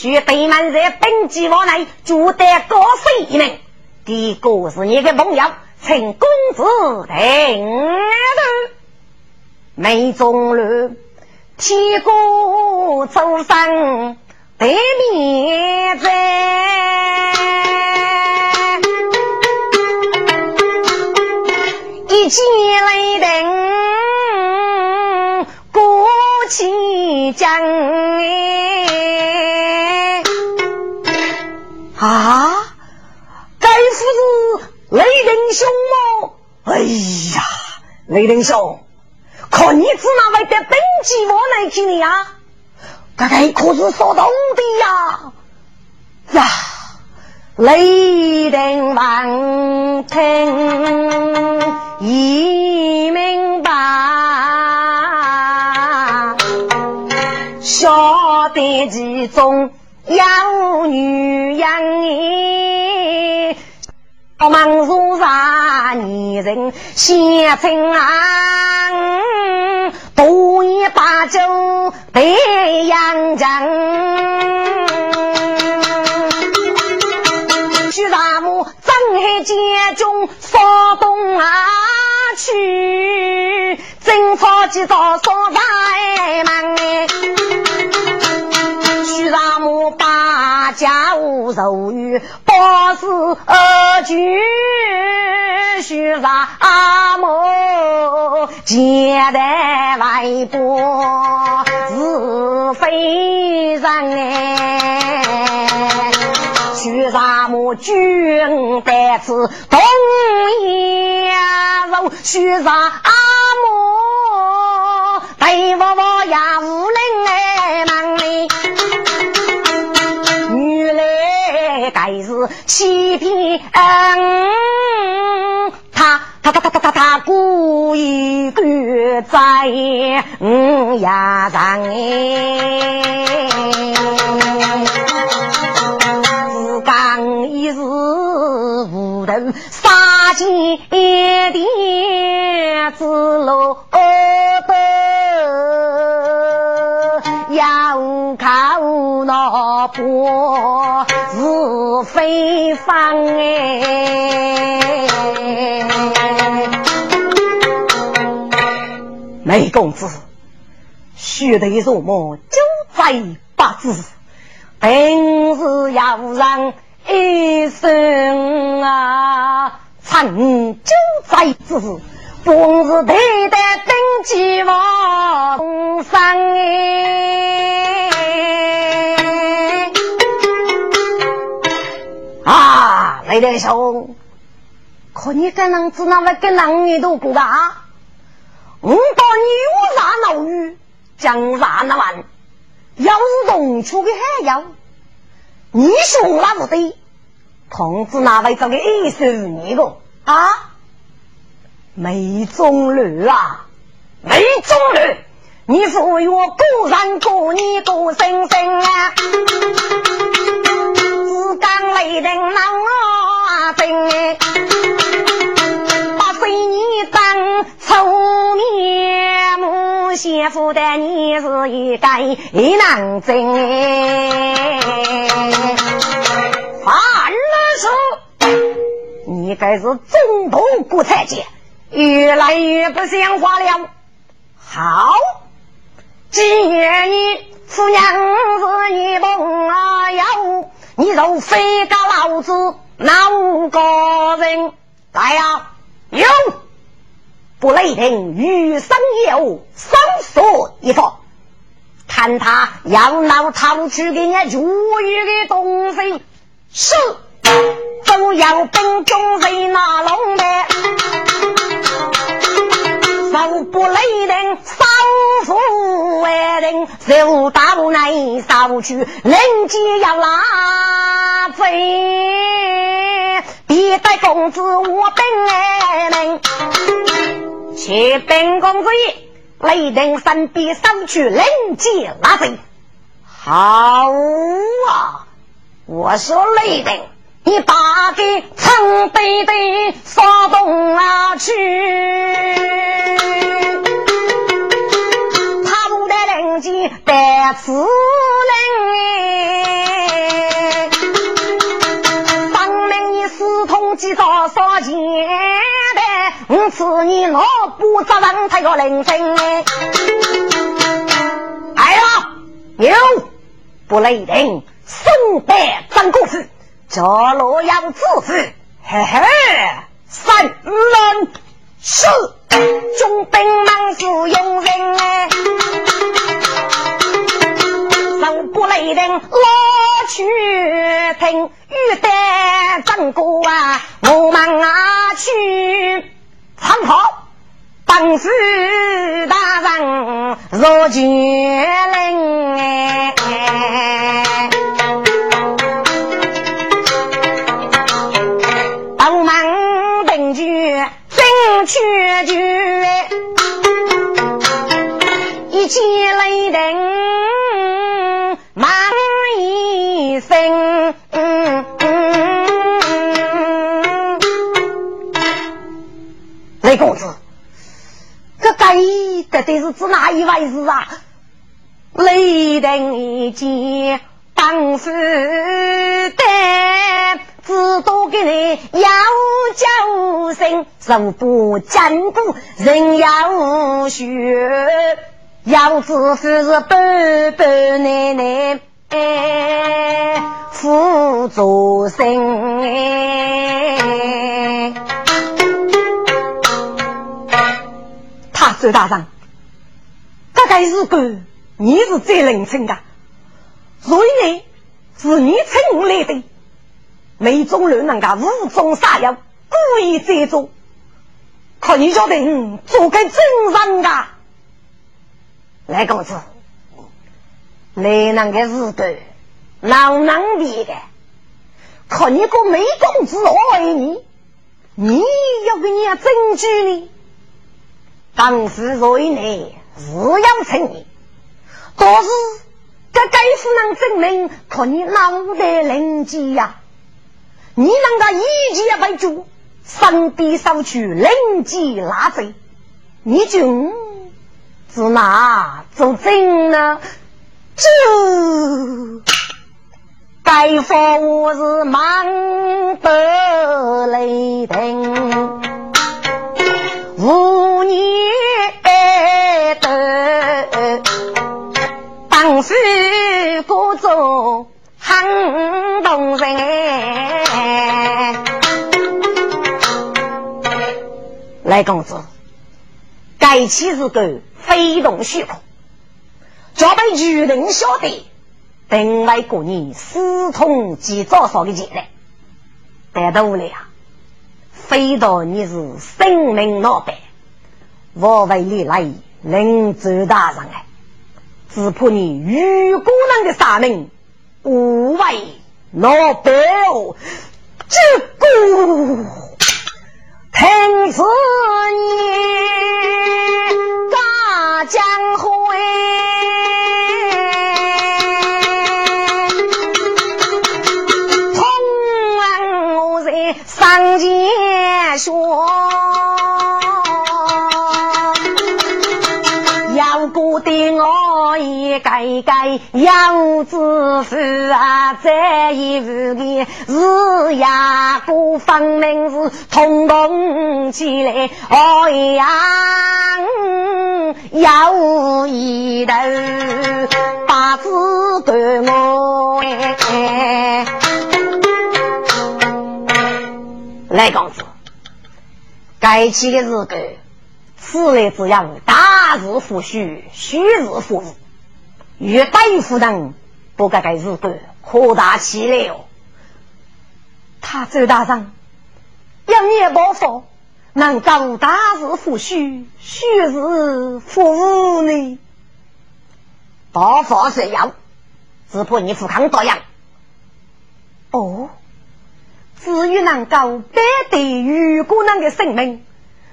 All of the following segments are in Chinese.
须对满在本计划内，就得高飞一名。第一个是你的朋友，请公子听头。梅中路，天过走上对面在。一骑雷霆过祁江啊！该夫子雷霆兄吗？哎呀，雷霆兄，可你只那位的本级我来听你啊！这个可是说到的呀呀！雷霆万听已明白，晓得其中有女人，忙如啥女人先称啊，多一把酒对阳江。在家中扫东啊去，正草几早扫在门，让我把家务柔于保持二句，许让我接待外婆是非人哎。许啥么君得此东阳肉，许啥么对我我呀无人来忙哩，原来该是欺骗他他他他他他他故意赶在嗯呀上刚一日无头杀进店子楼头，要靠那婆是非方哎，梅公子，须得什么九在八字。本是要让一生啊成就在此，本是对待登基王上哎！啊，雷德兄，可你跟人子那么跟人你都不大？我到牛杀老鱼，讲啥那完。要是动出的还要，你说那不对，同志哪位找个二十你个啊？梅中驴啊，梅中驴，你说我果然过你过生生啊？只讲雷霆闹我真。你当臭面目，先夫的你是一个难真。反了说，你该是中统国太监，越来越不像话了。好，既然你夫娘是你梦啊要，你就非告老子哪个人来呀？有不雷霆，余生有生死一方。看他养老逃去给你如意的东西，是都要兵中谁拿龙的？手不雷人，少妇为人，手到内少去，人机要拉贼，别待公子我本人，且本公子，雷霆身边少去，人机拉贼，好啊！我说雷霆。你把给苍北的发动啊去，他不得人间得此人，当明你私通几多少钱的，我此你老不责任才个人生哎，哎呀，有不雷人，宋代张公子。这洛阳子父，嘿嘿，三人四，中兵满是用人哎，手不雷人拉去听，玉得战果啊，我忙啊去参考，当时大人若决令哎。去去，一见雷电骂一声。雷公子，这该的得是指哪一回事啊？雷电一见，当时的。只多给你要叫声，手不坚固，人要学，要知是是白白奶奶，辅助生。他周大人，这个是个你是最冷清的，所以呢，是你请我来的。没中人能够无中杀药，故意这种，可你晓得，做个真人噶。来公子，来那个日子，老难的的，可你个没公子爱你，你要给你证据呢？当时在内是要承认，但是这该夫能证明，可你脑袋灵机呀。你能够一击为主，身边收取灵机拉贼，你就是哪做真呢？这该说我是忙得雷霆，无念的，当时故作很动人。来公子，该妻是个非同虚空，早被愚人晓得，等来过年私通及早少的钱来，得到了，非道你是生命老板，我为你来临州大人哎，只怕你与姑娘的杀命无为老板哦，这个。听此言，大江会，同我在上前说。对我一改改养子妇啊，这一日的日呀，不分明是通通起来，哎呀，有一头把子给我哎，来公子，该起的日子。此来之样，大日复虚，虚日复日。欲大夫人不该该日子扩大起来哦。他周大人，一年不发，能够大事复须，虚是负呢？大法是要，只怕你富康多样。哦，至于能够保得余姑娘的性命，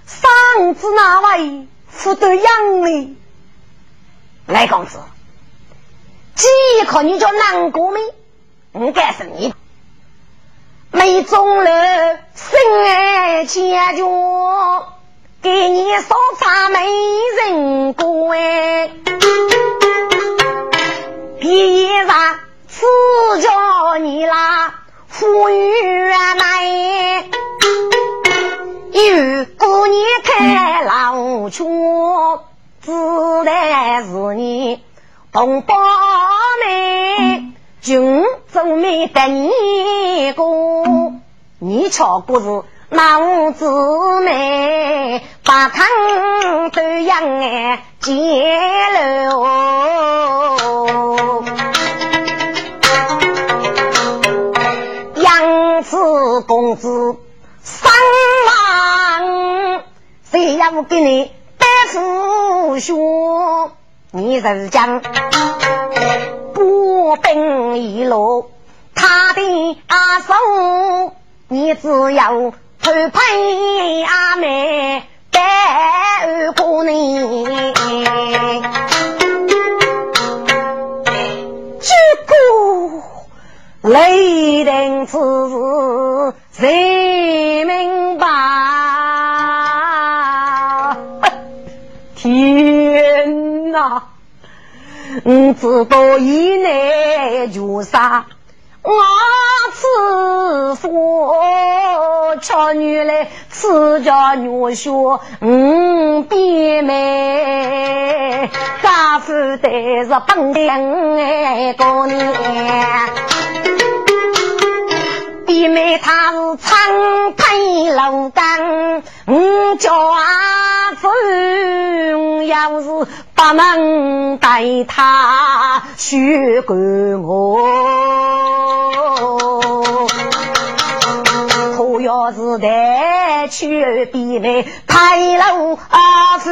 上至哪位负得养呢？来公子，既可你叫南国民，我该是你。没中了，心爱千脚，给你烧茶没人过哎。第一场赐叫你啦，富裕来，有姑娘开老厝，自然是你同胞们。君做媒得你个，你瞧不是那姊妹，把汤都养哎结了。谁也不给你白付血，你是讲。步兵一路，他的阿叔，你只有偷配阿妹带过你。这个雷霆之事谁明白？我知道以内就杀，我此说巧女来，吃家女婿五弟妹，家父得是本领哎，过年。弟妹她是长腿老干，我叫阿子要是。不能带他去管我，可要是带去比妹太老阿夫，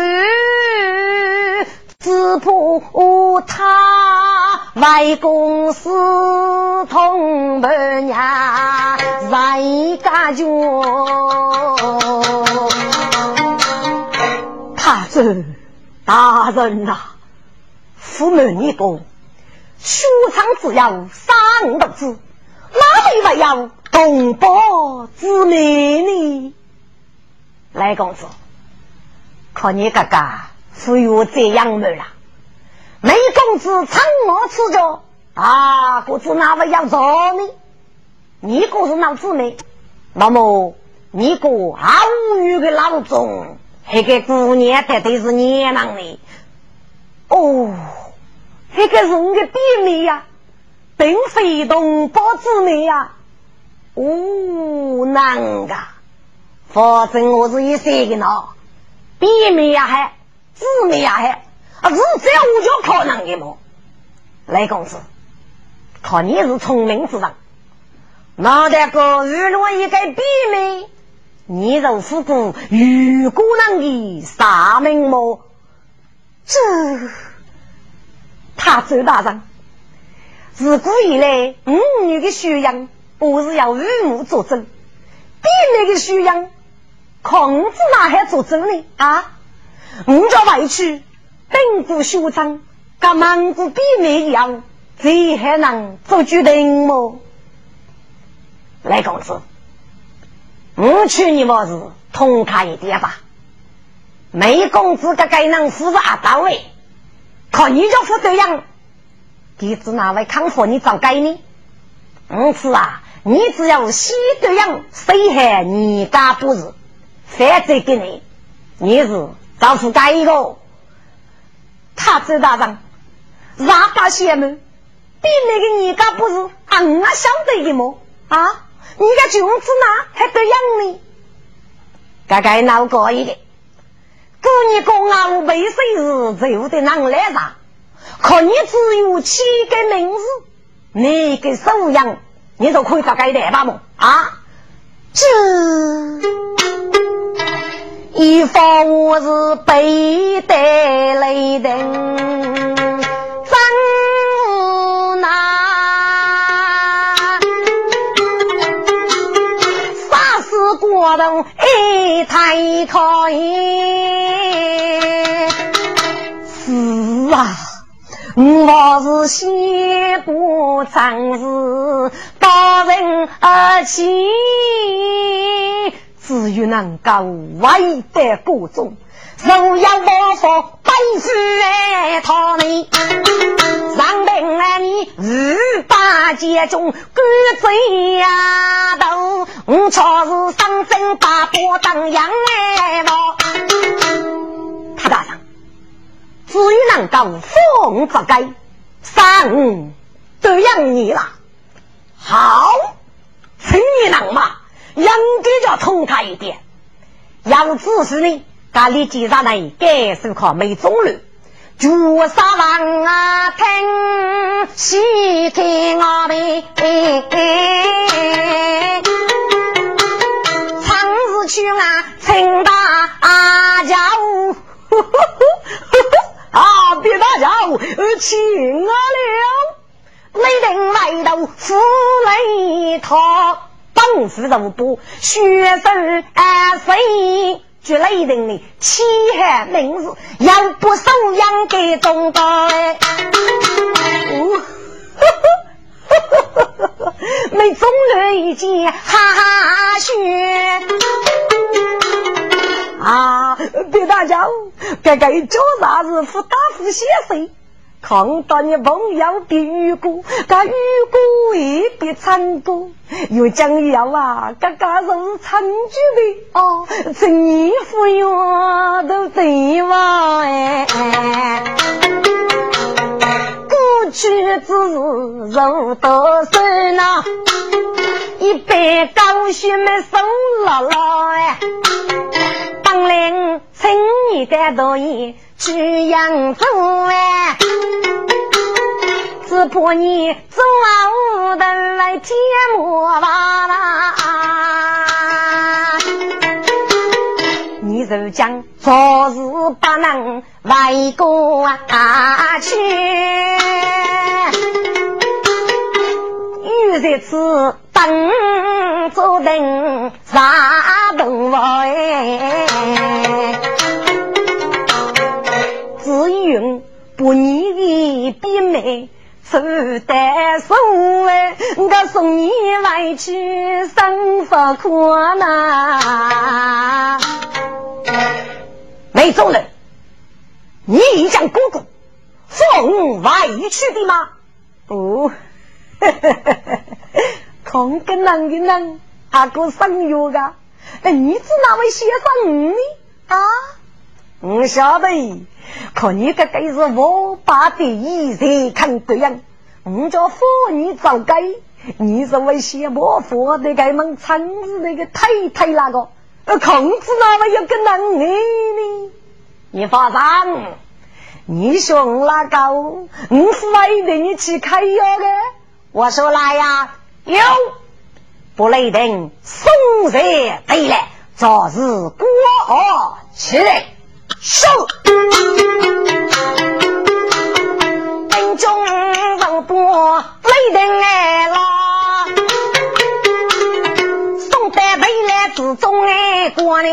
只怕他外公私通门呀，在家家，他这。大人呐，父母你讲，书场只要三个字，哪里还要同胞之命呢？来公子，看你哥哥富裕这样么了？梅公子趁我吃着，啊，不知哪位要做呢？你个是老姊妹，那么你个毫无的老总。那个姑娘绝对是娘郎的哦，那个是我的弟妹呀，并非同胞姊妹呀。哦，难噶，反正我是一岁的呢，弟妹呀还，姊妹呀还，啊是这样我就可能的么？来公子，看你是聪明之人，那得个遇了一个弟妹。你若夫过玉姑娘的啥名么？这他周大人自古以来，五女的修养不是要父母作证，弟妹的修养，孔子哪还作证呢？啊，我叫外去本国修章，跟蒙古弟妹一样，谁还能做决定么？来，公子。我劝你么是通他一点吧，没工资个该能负责到位，可你就负责样，弟子哪位康复你早该呢？因此啊，你只要西对样，谁还你家不是？反正给你，你是招呼该一个，他周大人，哪把邪门？比那个你家不是俺啊相对的么？啊？你个君子哪还得养呢？该该闹过一个。姑你公啊，我背水日走的难来啥？可你只有七个名字，你个收养，你就可以大概来吧么？啊？这一方我是背带雷灯，真无奈，杀死过头一太可以，是啊。我是先不长事，大人而起，至于能够为得国中，若要我佛本事来讨你，让兵来你五八节中赶贼呀头，我朝是上阵把波当羊来了，他大人。至于能够风不改，三都养你了。好，该要痛快一点。要指示你，家里记上来，该是靠没中路。朱砂王啊，听西天我们，长日去啊，请大家。啊！别大叫，请我了。雷霆来到府内，他本事如多，学生啊谁？据雷霆的气汉名字，要不收养给中道哎。没中人一见，哈哈学。啊！别大叫，该该叫啥子？不打不写谁？看到你朋友的雨果，该雨果也别唱歌。又讲要啊，嘎嘎是唱剧的哦，陈衣服哟都对嘛哎。过去之日如多深呐，一杯高血没收了了哎。当年请你的导演去扬州哎，只怕你走啊的来天魔吧啦！你就讲做事不能外国啊去，有这次。等坐等啥动物哎？只云不你的比美，出得手哎，我送你回去生活困难。没走人，你讲姑姑送回去的吗？不。空个男的男，阿哥生药个，哎，你是哪位先生呢？啊，我晓得，可你个该是我爸的意思，看对样，我叫妇女早该，你是为些莫佛的该门村子那个太太那个，呃，孔子哪位有个男的呢？你发上，你说我哪个，我是为的你去开药的，我说来呀。有不雷霆，松热对来，昨日过河去收。兵中肉波雷霆来了，宋代未来之中哎过呢。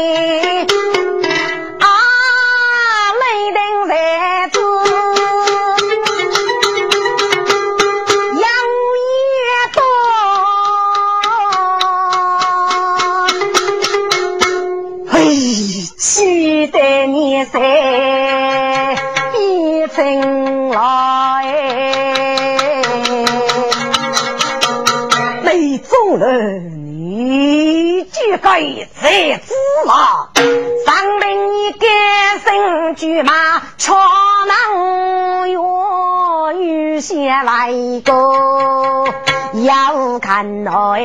在一城来，雷宗人，你就该在子嘛？上命你改身驹马，闯南岳，预先来个要看哎。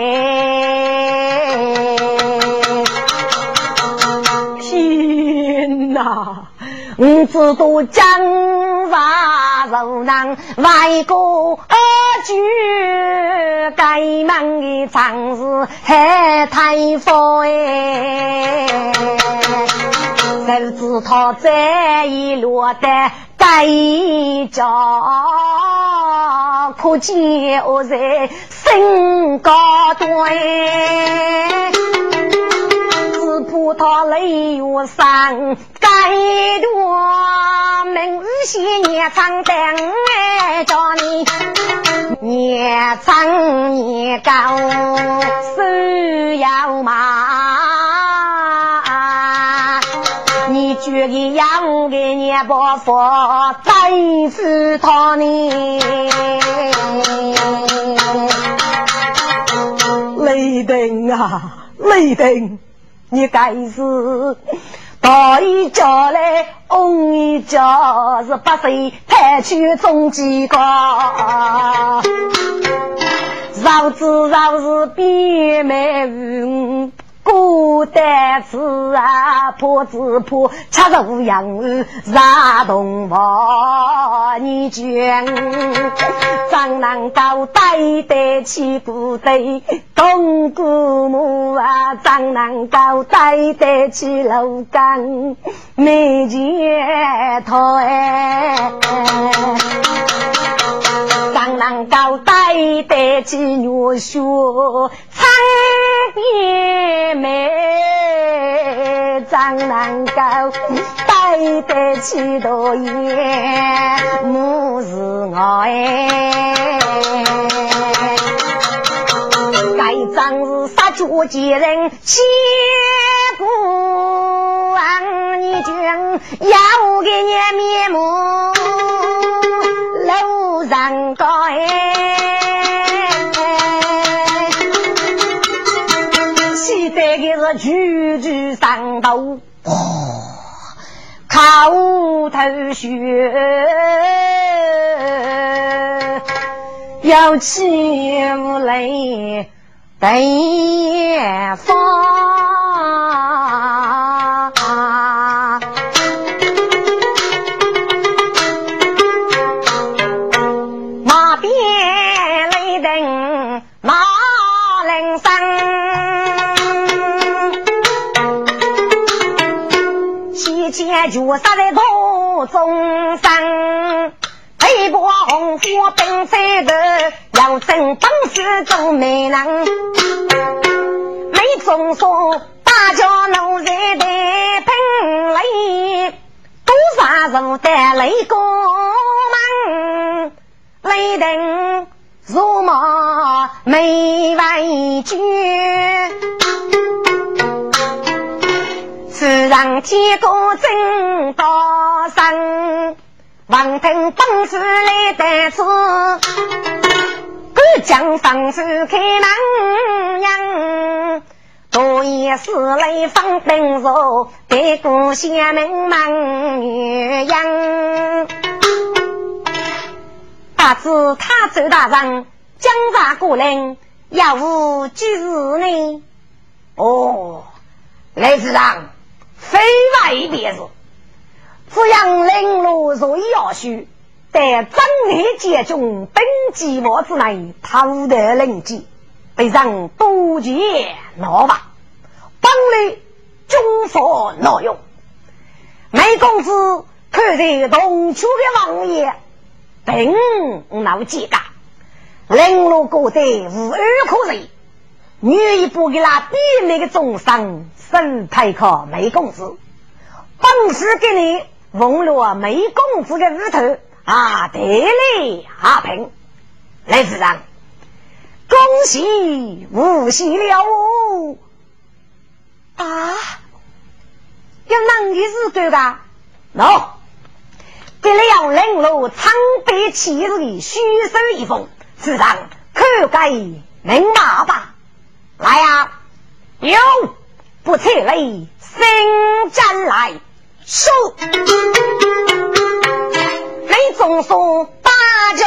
啊！我知道江山如难，外国二举该门的长事还太佛哎。都知他这一落得该家，可见我在身高端。只怕他泪月上该多，明日些年长等着你，年长年高手要麻。你觉得养个年伯父再死他呢？雷霆啊，雷霆！你该是大一家来，翁一家是八岁派去中几个，绕子绕是边没鱼。孤单子啊，破子破，吃肉养儿杀动物，你讲张南高带得起部队，东姑母啊，张南高带得起楼岗，没前途哎。张南高带得起女婿，苍边。妹，张南高带得起多言，母是我。该张是杀猪贱人，千古你讲要给你面目楼上高哎喜得个是处处上头哦叩头谢要起来对方。绝杀在途中生，北国红火兵在头，要争本事做美人。没中说大家奴才得拼雷，多少人得雷公门，雷霆如麻没畏惧。自让天公真道生，王腾本事来得子，敢将方手开门阳，多也是来放兵肉，得过县门忙女样。大知他周大人江察过人，要无居士呢？哦，雷子长。非外别是，只要领路如要须，在整理界中登基我之内，偷得灵机，被人多劫闹吧，本来军法挪用。梅公子看在东区的王爷，并闹几个，领路过得无二可人，愿意不给他比那个重伤。生配靠梅公子，本是给你问了梅公子的屋头啊，得嘞阿平，来子长，恭喜无喜了哦！啊，有哪个是对的？喏，给了领路苍白气质的虚手一封，子长可该明码吧？来呀，有。不测雷，新战来，收。雷总说大家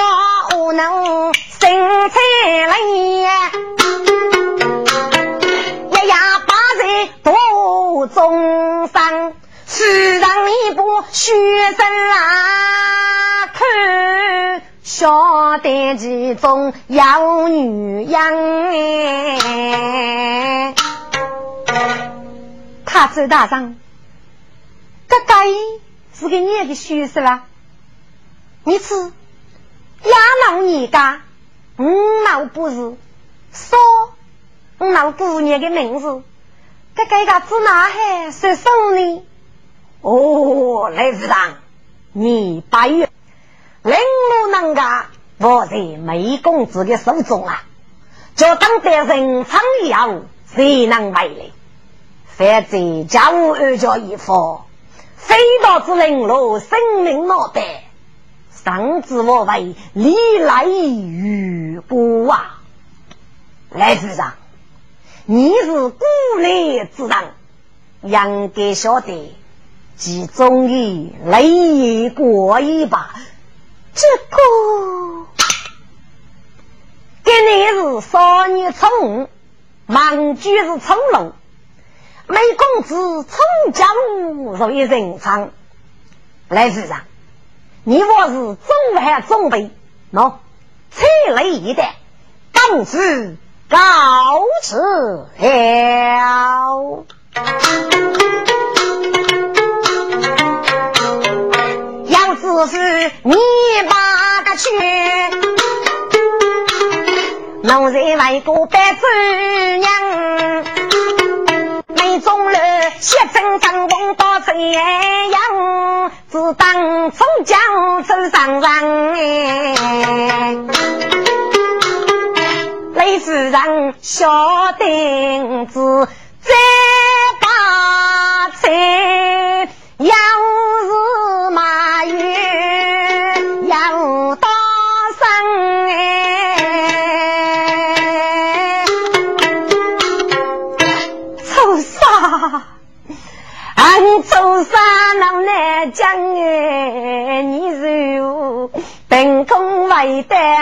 无能，新测雷，一呀把人多中伤，世上一部学生啊，看晓得其中有女人。他周大人，这该是给你的虚实了。你吃压老你家，五毛不是说五毛姑娘的名字，这该个子哪还说什呢？哦，雷子长，你八月铃木能干，握在梅公子的手中啊！就当得人苍以后，谁能为力？反正家务二家一方，飞刀之灵路，生命莫得。上知我为历来与孤啊！来子长，你是孤立之人，应该晓得。即终于雷也过一把，这个今年是少年初五，忙居是从龙，美公子从江入于人场。来世上，你我是中汉中北，喏，踩雷一代，公子告辞了。是你把个去，农人为个白子娘，没中了血成张风到这样，只当从江走上上哎，雷夫人小钉子再把菜要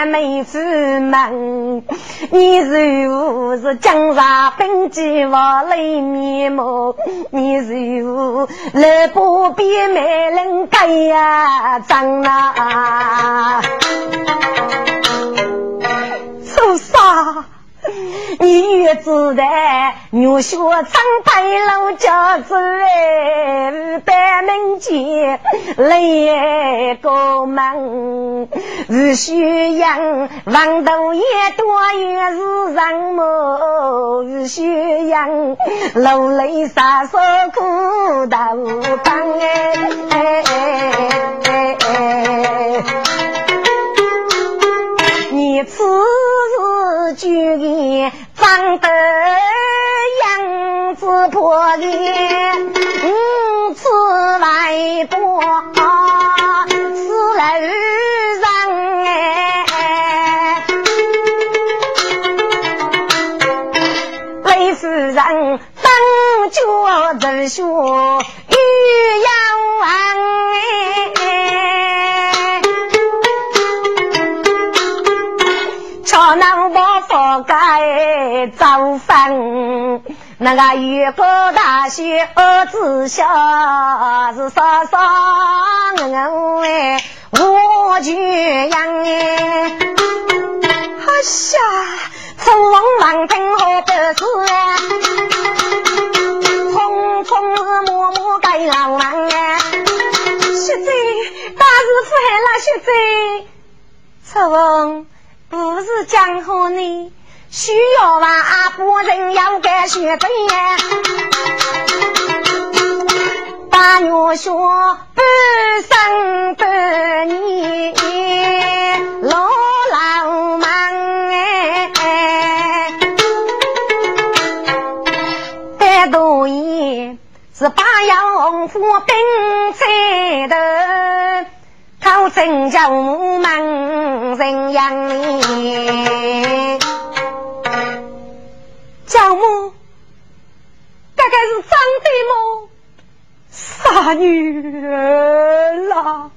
为得美妇门，你如是江上兵机我泪面目，你如来不比美人盖呀长啊，走啥？你越知道，牛学长白老家子哎，百门前来个门，是宣扬王头也多也是人么？是宣扬老泪洒手苦头帮哎，你此。就给长得样子破的，五次来过是楼上哎，雷夫人当家人说该造反，那个月过大雪儿子小是啥啥哎，我就养哎，哎呀，从王莽听好的事哎，匆匆是默默该老郎哎，雪贼大师傅害了雪贼，曹王。不是江湖呢，需要万不人要干学真呀。大女说半生半年老老忙哎，单独一是八样夫兵在头。考真叫我们人养你，叫母，大概是长的么？傻女儿啦，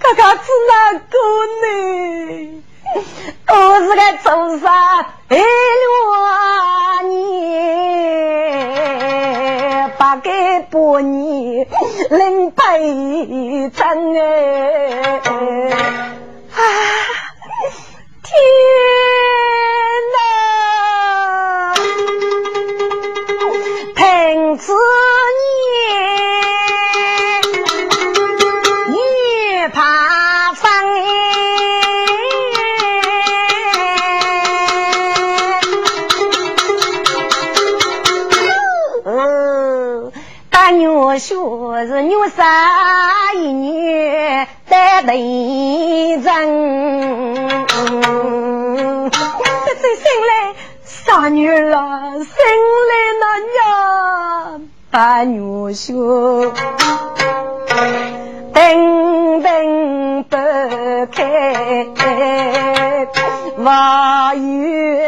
哥哥是哪个呢？我是个走山哎路你八个八年零百张哎，啊天哪，我说是女杀一女得人真，这生来傻女儿啊，生来那呀把女婿等等不开，话语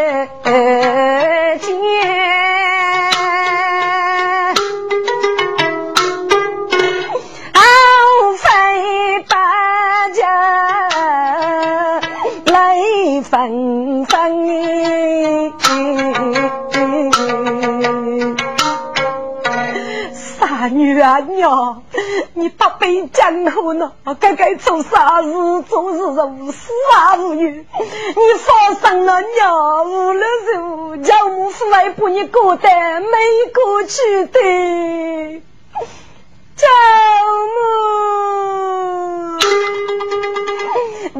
娘，你不背江湖呢？该该做啥事？做事如死啊如鱼。你放生了娘，无论如何，叫母父来把你过得没过去的，叫母。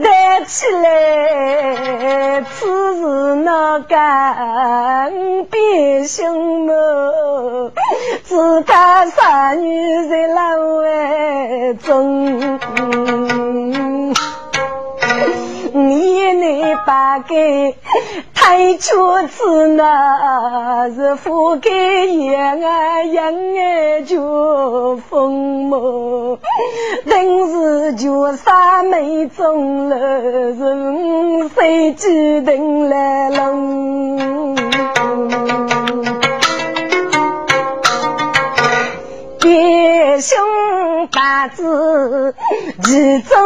抬起来，此时那干别兄妹，自家傻女在老外中。一内八盖太缺子那是覆盖养啊养啊就疯魔，等是就三妹中了是谁记等来龙？兄八字其中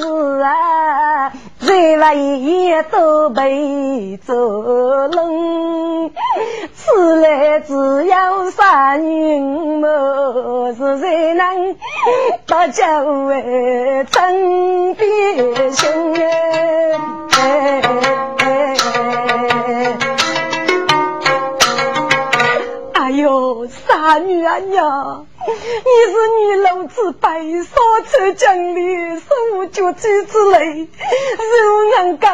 是啊，最为都被捉弄。此来只有三人么？是谁能把家为真弟兄哎？哎呦，女儿呀！你是女老子白沙出江里，手脚几之类，如能够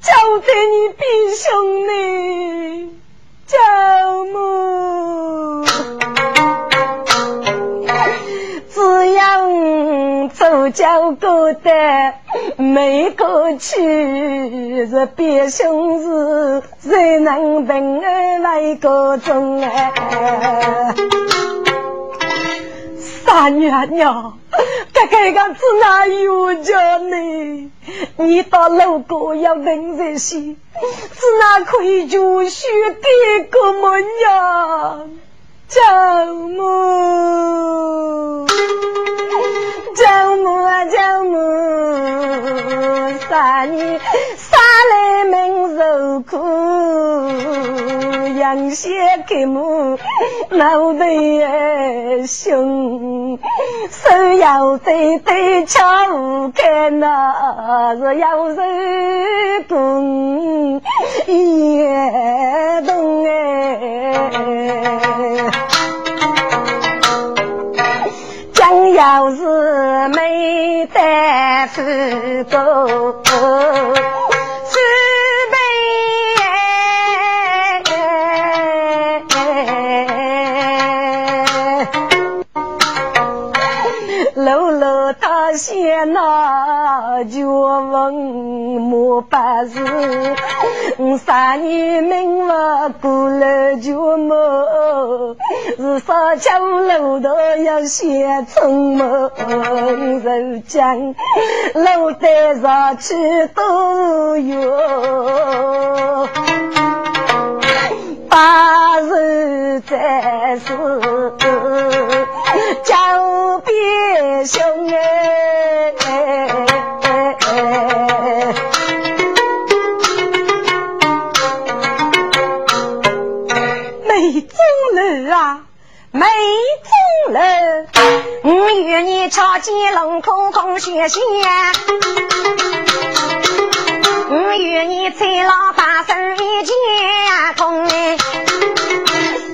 交代你弟兄呢？教母，只要走脚过的没过去，是别兄是谁能等儿来个中哎？傻女儿娘，这个个子哪有家呢？你到路过要问这些，只哪可以就学的个么呀？丈母，丈母啊丈母，傻女傻来命受苦，养些给母脑袋凶，手要对对敲无开那是要手工也懂哎。想要是没得福够，楼楼大仙那就问莫把事，三年命不过了就没，是少桥楼头要先出门，肉将楼台上去都有。八日再是兄哎。梅中楼啊，梅中楼，我与你瞧见龙空空雪线，我与你在老大手一见空哎。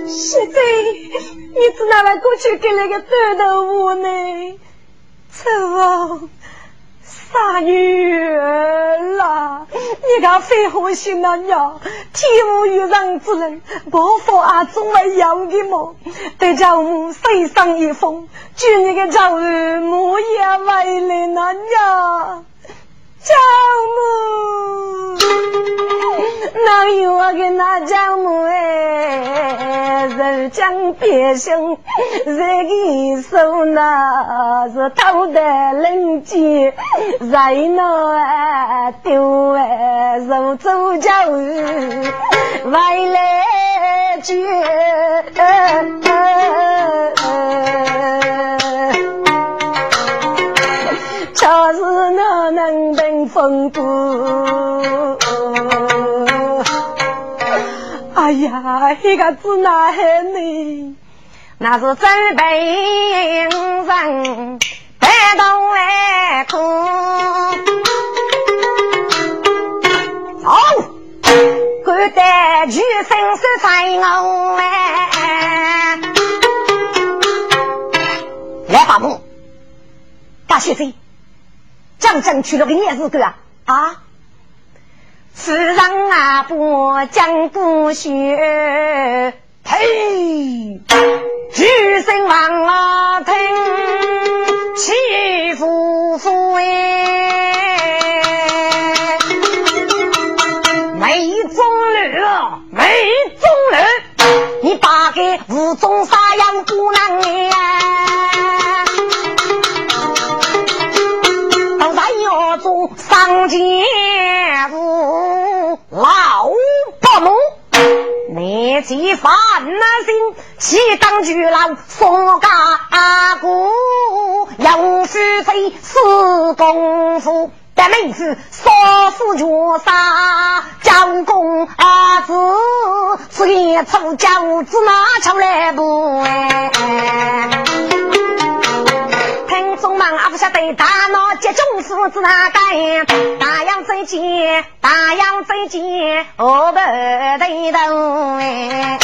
现在你只拿来过去给那个短头发呢？丑啊！傻女儿啦！你个废话心啊娘！天无有人之人，伯父啊总会有的么？对丈母水上一封，祝你个丈夫母也为了那娘。丈母，哪有我跟那丈母哎？人讲别生，在给手那是偷得人间，在那丢哎肉走家外来去。恰是我能登风度，哎呀，一个字哪还呢？那是真被人带动来哭。好，敢带举身是才我哎，来把木，大学生。讲讲去了个年日个啊啊！世上啊不讲不学，呸！那心，岂当巨浪？宋家阿哥，杨夫妃施功夫，得妹子杀死绝杀，将公阿子此一出教子拿出来不？听众忙啊，不晓得大脑集中府子哪干？大洋再见，大洋再见，我不对头哎。